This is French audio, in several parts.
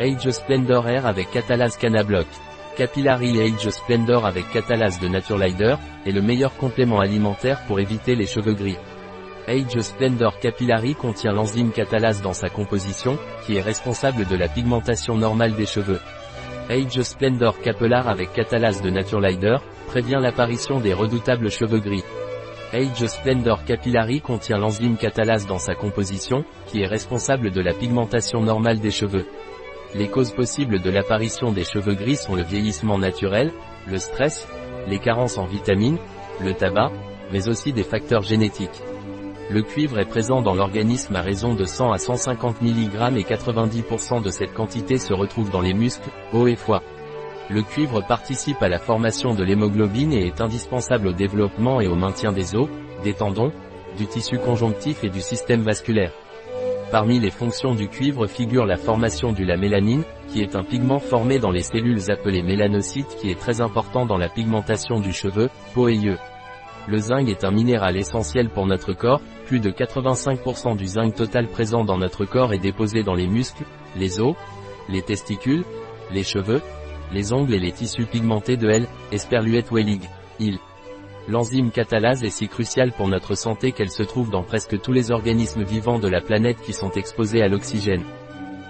Age Splendor Air avec catalase Canablock. Capillary Age Splendor avec catalase de Naturelider, est le meilleur complément alimentaire pour éviter les cheveux gris. Age Splendor Capillary contient l'enzyme catalase dans sa composition, qui est responsable de la pigmentation normale des cheveux. Age Splendor Capellar avec catalase de Naturelider, prévient l'apparition des redoutables cheveux gris. Age Splendor Capillary contient l'enzyme catalase dans sa composition, qui est responsable de la pigmentation normale des cheveux. Les causes possibles de l'apparition des cheveux gris sont le vieillissement naturel, le stress, les carences en vitamines, le tabac, mais aussi des facteurs génétiques. Le cuivre est présent dans l'organisme à raison de 100 à 150 mg et 90% de cette quantité se retrouve dans les muscles, os et foie. Le cuivre participe à la formation de l'hémoglobine et est indispensable au développement et au maintien des os, des tendons, du tissu conjonctif et du système vasculaire. Parmi les fonctions du cuivre figure la formation du la mélanine, qui est un pigment formé dans les cellules appelées mélanocytes qui est très important dans la pigmentation du cheveu, peau et yeux. Le zinc est un minéral essentiel pour notre corps, plus de 85% du zinc total présent dans notre corps est déposé dans les muscles, les os, les testicules, les cheveux, les ongles et les tissus pigmentés de L, Esperluette Wellig. Il L'enzyme catalase est si cruciale pour notre santé qu'elle se trouve dans presque tous les organismes vivants de la planète qui sont exposés à l'oxygène.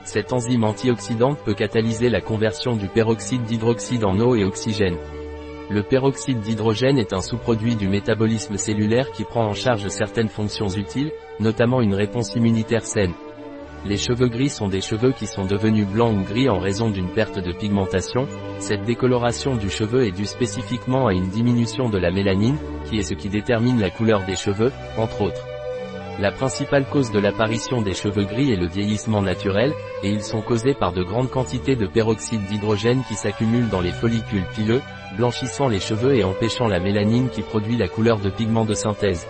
Cette enzyme antioxydante peut catalyser la conversion du peroxyde d'hydroxyde en eau et oxygène. Le peroxyde d'hydrogène est un sous-produit du métabolisme cellulaire qui prend en charge certaines fonctions utiles, notamment une réponse immunitaire saine. Les cheveux gris sont des cheveux qui sont devenus blancs ou gris en raison d'une perte de pigmentation. Cette décoloration du cheveu est due spécifiquement à une diminution de la mélanine, qui est ce qui détermine la couleur des cheveux, entre autres. La principale cause de l'apparition des cheveux gris est le vieillissement naturel, et ils sont causés par de grandes quantités de peroxyde d'hydrogène qui s'accumulent dans les follicules pileux, blanchissant les cheveux et empêchant la mélanine qui produit la couleur de pigment de synthèse.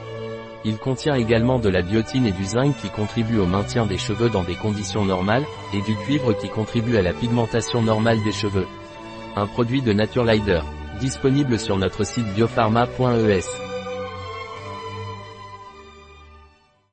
Il contient également de la biotine et du zinc qui contribuent au maintien des cheveux dans des conditions normales, et du cuivre qui contribue à la pigmentation normale des cheveux. Un produit de Naturelider. Disponible sur notre site biopharma.es.